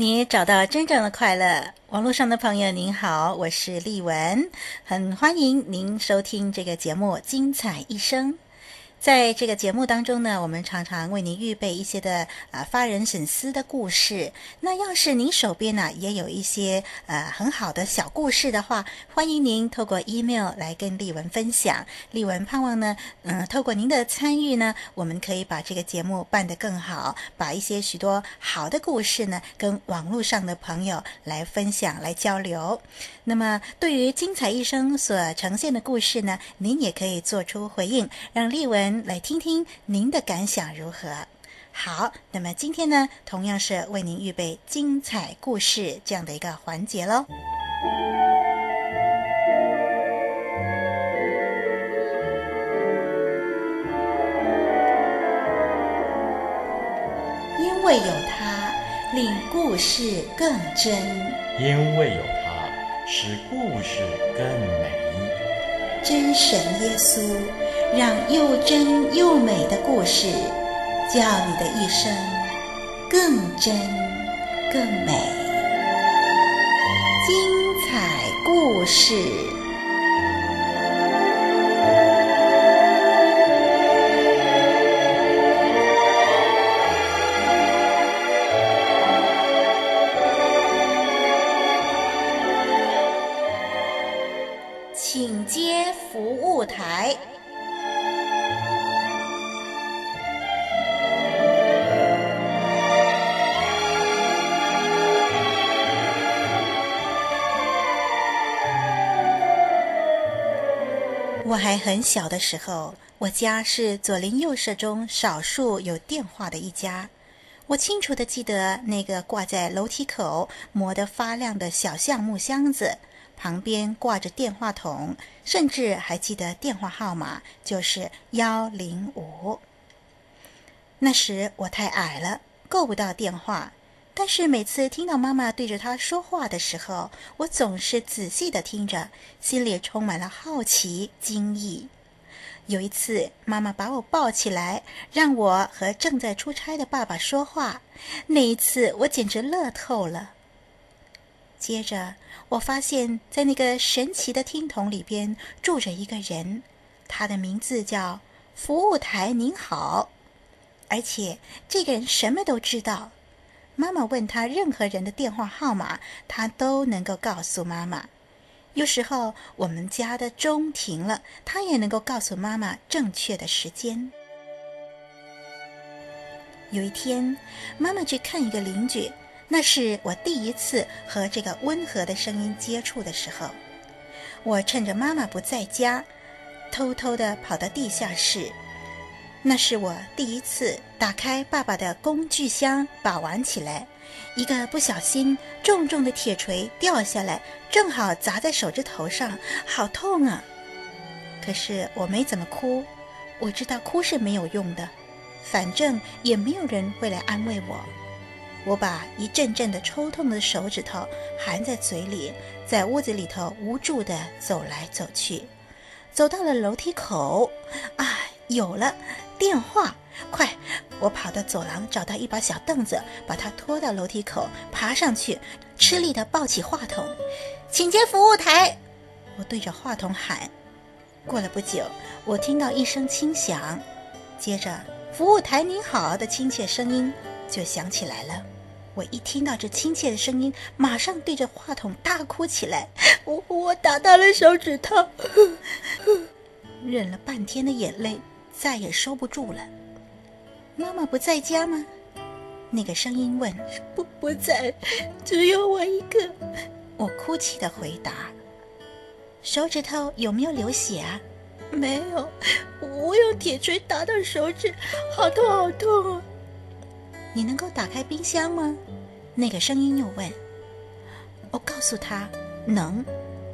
你找到真正的快乐。网络上的朋友您好，我是丽文，很欢迎您收听这个节目《精彩一生》。在这个节目当中呢，我们常常为您预备一些的啊发人深思的故事。那要是您手边呢也有一些呃很好的小故事的话，欢迎您透过 email 来跟丽文分享。丽文盼望呢，嗯、透过您的参与呢，我们可以把这个节目办得更好，把一些许多好的故事呢，跟网络上的朋友来分享、来交流。那么，对于精彩一生所呈现的故事呢，您也可以做出回应，让丽文。来听听您的感想如何？好，那么今天呢，同样是为您预备精彩故事这样的一个环节喽。因为有他，令故事更真；因为有他，使故事更美。真神耶稣。让又真又美的故事，叫你的一生更真更美。精彩故事，服务台。我还很小的时候，我家是左邻右舍中少数有电话的一家。我清楚的记得那个挂在楼梯口磨得发亮的小橡木箱子，旁边挂着电话筒，甚至还记得电话号码，就是幺零五。那时我太矮了，够不到电话。但是每次听到妈妈对着他说话的时候，我总是仔细的听着，心里充满了好奇、惊异。有一次，妈妈把我抱起来，让我和正在出差的爸爸说话。那一次，我简直乐透了。接着，我发现，在那个神奇的听筒里边住着一个人，他的名字叫“服务台您好”，而且这个人什么都知道。妈妈问他任何人的电话号码，他都能够告诉妈妈。有时候我们家的钟停了，他也能够告诉妈妈正确的时间。有一天，妈妈去看一个邻居，那是我第一次和这个温和的声音接触的时候。我趁着妈妈不在家，偷偷地跑到地下室。那是我第一次打开爸爸的工具箱，把玩起来，一个不小心，重重的铁锤掉下来，正好砸在手指头上，好痛啊！可是我没怎么哭，我知道哭是没有用的，反正也没有人会来安慰我。我把一阵阵的抽痛的手指头含在嘴里，在屋子里头无助地走来走去，走到了楼梯口，啊，有了！电话，快！我跑到走廊，找到一把小凳子，把它拖到楼梯口，爬上去，吃力地抱起话筒，请接服务台。我对着话筒喊。过了不久，我听到一声轻响，接着“服务台您好”的亲切声音就响起来了。我一听到这亲切的声音，马上对着话筒大哭起来。我我打到了手指头，忍了半天的眼泪。再也收不住了。妈妈不在家吗？那个声音问。不，不在，只有我一个。我哭泣的回答。手指头有没有流血啊？没有，我用铁锤打到手指，好痛好痛啊！你能够打开冰箱吗？那个声音又问。我告诉他能。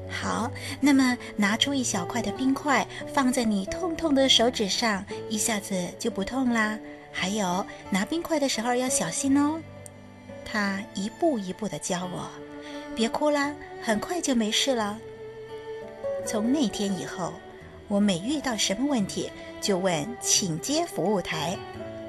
好，那么拿出一小块的冰块，放在你痛痛的手指上，一下子就不痛啦。还有，拿冰块的时候要小心哦。他一步一步的教我，别哭啦，很快就没事了。从那天以后，我每遇到什么问题，就问请接服务台。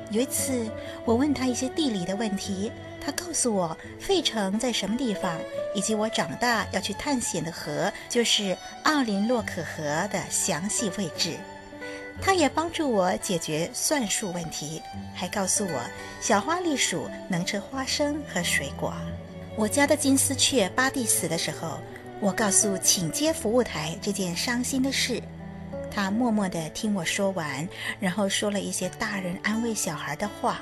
有一次，我问他一些地理的问题。他告诉我费城在什么地方，以及我长大要去探险的河，就是奥林洛可河的详细位置。他也帮助我解决算术问题，还告诉我小花栗鼠能吃花生和水果。我家的金丝雀巴蒂死的时候，我告诉请接服务台这件伤心的事。他默默地听我说完，然后说了一些大人安慰小孩的话。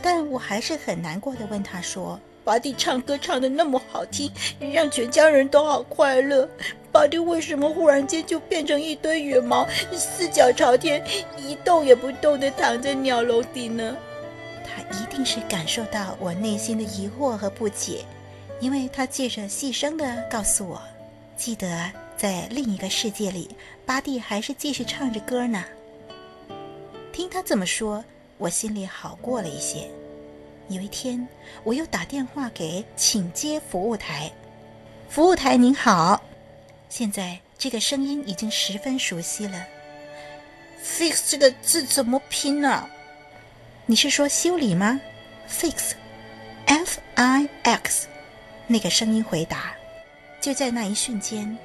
但我还是很难过的问他说：“巴蒂唱歌唱得那么好听，让全家人都好快乐。巴蒂为什么忽然间就变成一堆羽毛，四脚朝天，一动也不动地躺在鸟笼里呢？”他一定是感受到我内心的疑惑和不解，因为他借着细声地告诉我：“记得在另一个世界里，巴蒂还是继续唱着歌呢。”听他这么说。我心里好过了一些。有一天，我又打电话给请接服务台。服务台您好，现在这个声音已经十分熟悉了。Fix 这个字怎么拼呢、啊？你是说修理吗？Fix，F-I-X。那个声音回答。就在那一瞬间，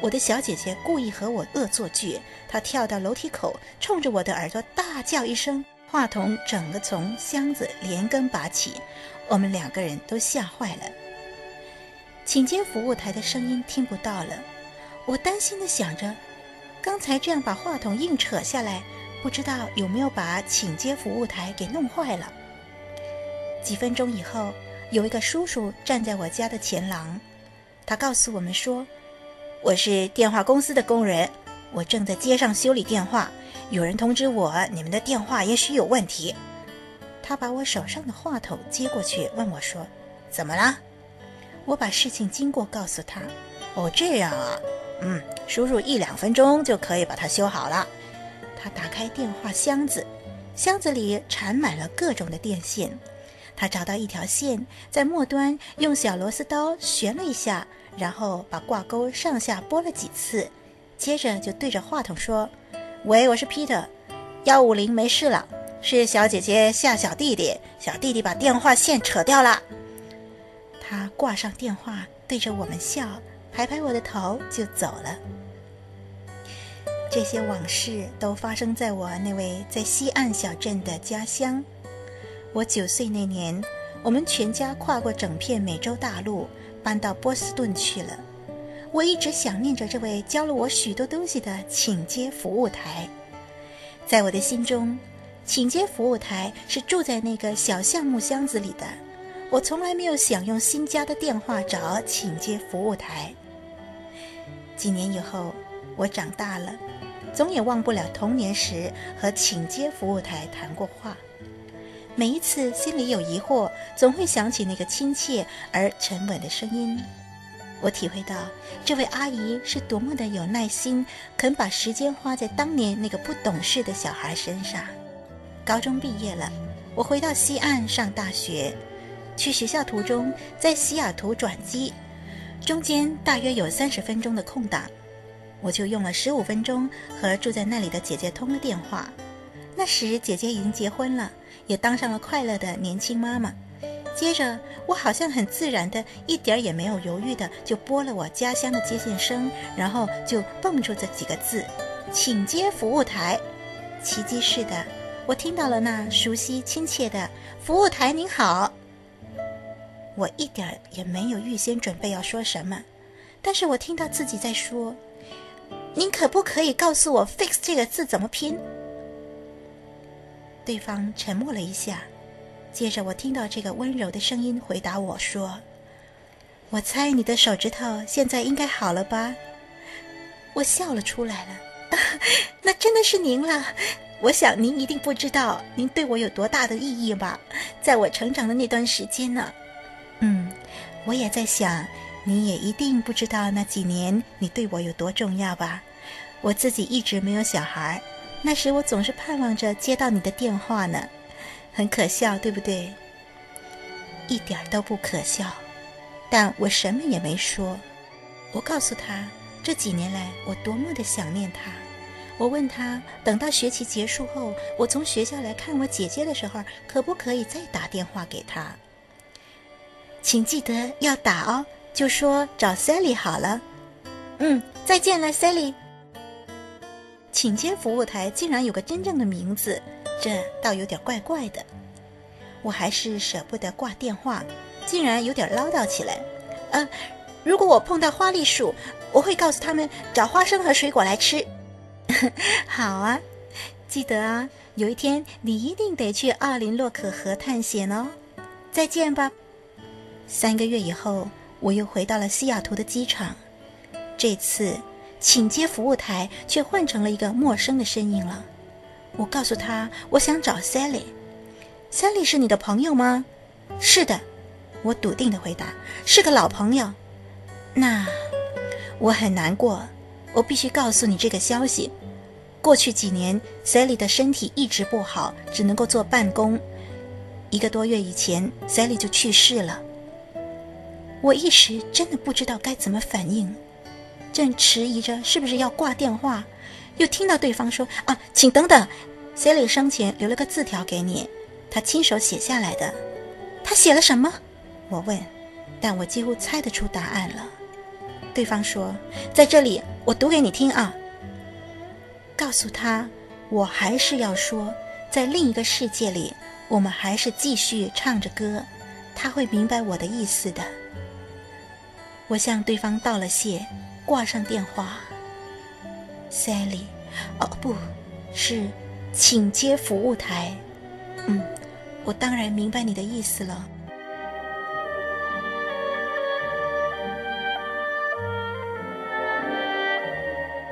我的小姐姐故意和我恶作剧，她跳到楼梯口，冲着我的耳朵大叫一声。话筒整个从箱子连根拔起，我们两个人都吓坏了。请接服务台的声音听不到了，我担心的想着，刚才这样把话筒硬扯下来，不知道有没有把请接服务台给弄坏了。几分钟以后，有一个叔叔站在我家的前廊，他告诉我们说：“我是电话公司的工人，我正在街上修理电话。”有人通知我，你们的电话也许有问题。他把我手上的话筒接过去，问我说：“怎么了？”我把事情经过告诉他。哦，这样啊，嗯，叔叔一两分钟就可以把它修好了。他打开电话箱子，箱子里缠满了各种的电线。他找到一条线，在末端用小螺丝刀旋了一下，然后把挂钩上下拨了几次，接着就对着话筒说。喂，我是 Peter，幺五零没事了，是小姐姐吓小弟弟，小弟弟把电话线扯掉了。他挂上电话，对着我们笑，拍拍我的头就走了。这些往事都发生在我那位在西岸小镇的家乡。我九岁那年，我们全家跨过整片美洲大陆，搬到波士顿去了。我一直想念着这位教了我许多东西的请接服务台，在我的心中，请接服务台是住在那个小橡木箱子里的。我从来没有想用新家的电话找请接服务台。几年以后，我长大了，总也忘不了童年时和请接服务台谈过话。每一次心里有疑惑，总会想起那个亲切而沉稳的声音。我体会到这位阿姨是多么的有耐心，肯把时间花在当年那个不懂事的小孩身上。高中毕业了，我回到西岸上大学。去学校途中，在西雅图转机，中间大约有三十分钟的空档，我就用了十五分钟和住在那里的姐姐通了电话。那时姐姐已经结婚了，也当上了快乐的年轻妈妈。接着，我好像很自然的，一点儿也没有犹豫的，就拨了我家乡的接线声，然后就蹦出这几个字：“请接服务台。”奇迹似的，我听到了那熟悉亲切的“服务台您好”。我一点儿也没有预先准备要说什么，但是我听到自己在说：“您可不可以告诉我 ‘fix’ 这个字怎么拼？”对方沉默了一下，接着我听到这个温柔的声音回答我说：“我猜你的手指头现在应该好了吧？”我笑了出来了，那真的是您了。我想您一定不知道您对我有多大的意义吧？在我成长的那段时间呢，嗯，我也在想，你也一定不知道那几年你对我有多重要吧？我自己一直没有小孩。那时我总是盼望着接到你的电话呢，很可笑，对不对？一点都不可笑，但我什么也没说。我告诉他这几年来我多么的想念他。我问他，等到学期结束后，我从学校来看我姐姐的时候，可不可以再打电话给他？请记得要打哦，就说找 Sally 好了。嗯，再见了，Sally。请接服务台竟然有个真正的名字，这倒有点怪怪的。我还是舍不得挂电话，竟然有点唠叨起来。呃，如果我碰到花栗鼠，我会告诉他们找花生和水果来吃。好啊，记得啊，有一天你一定得去奥林洛可河探险哦。再见吧。三个月以后，我又回到了西雅图的机场，这次。请接服务台却换成了一个陌生的声音了。我告诉他，我想找 Sally。Sally 是你的朋友吗？是的，我笃定的回答，是个老朋友。那我很难过，我必须告诉你这个消息。过去几年，Sally 的身体一直不好，只能够坐办公。一个多月以前，Sally 就去世了。我一时真的不知道该怎么反应。正迟疑着是不是要挂电话，又听到对方说：“啊，请等等，Sally 生前留了个字条给你，他亲手写下来的。他写了什么？”我问，但我几乎猜得出答案了。对方说：“在这里，我读给你听啊。告诉他，我还是要说，在另一个世界里，我们还是继续唱着歌，他会明白我的意思的。”我向对方道了谢。挂上电话，Sally，哦，不是，请接服务台。嗯，我当然明白你的意思了。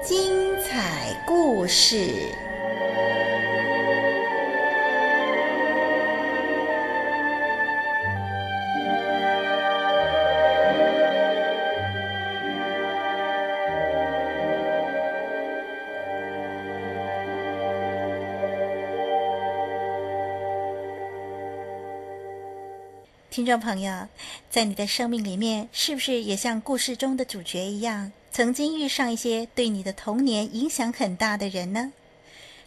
精彩故事。听众朋友，在你的生命里面，是不是也像故事中的主角一样，曾经遇上一些对你的童年影响很大的人呢？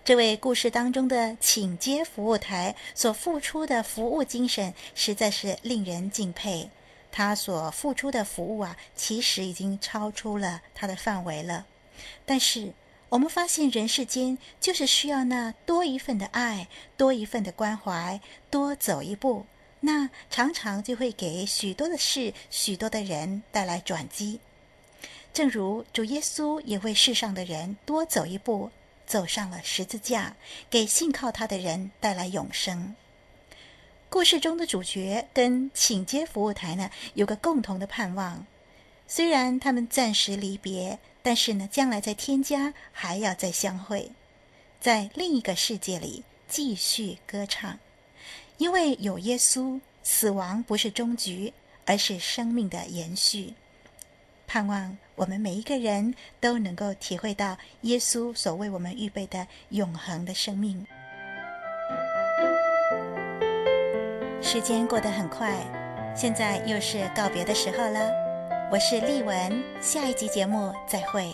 这位故事当中的请接服务台所付出的服务精神，实在是令人敬佩。他所付出的服务啊，其实已经超出了他的范围了。但是，我们发现人世间就是需要那多一份的爱，多一份的关怀，多走一步。那常常就会给许多的事、许多的人带来转机，正如主耶稣也为世上的人多走一步，走上了十字架，给信靠他的人带来永生。故事中的主角跟请接服务台呢，有个共同的盼望，虽然他们暂时离别，但是呢，将来在天家还要再相会，在另一个世界里继续歌唱。因为有耶稣，死亡不是终局，而是生命的延续。盼望我们每一个人都能够体会到耶稣所为我们预备的永恒的生命。时间过得很快，现在又是告别的时候了。我是丽文，下一集节目再会。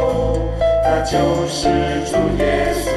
那就是主耶稣。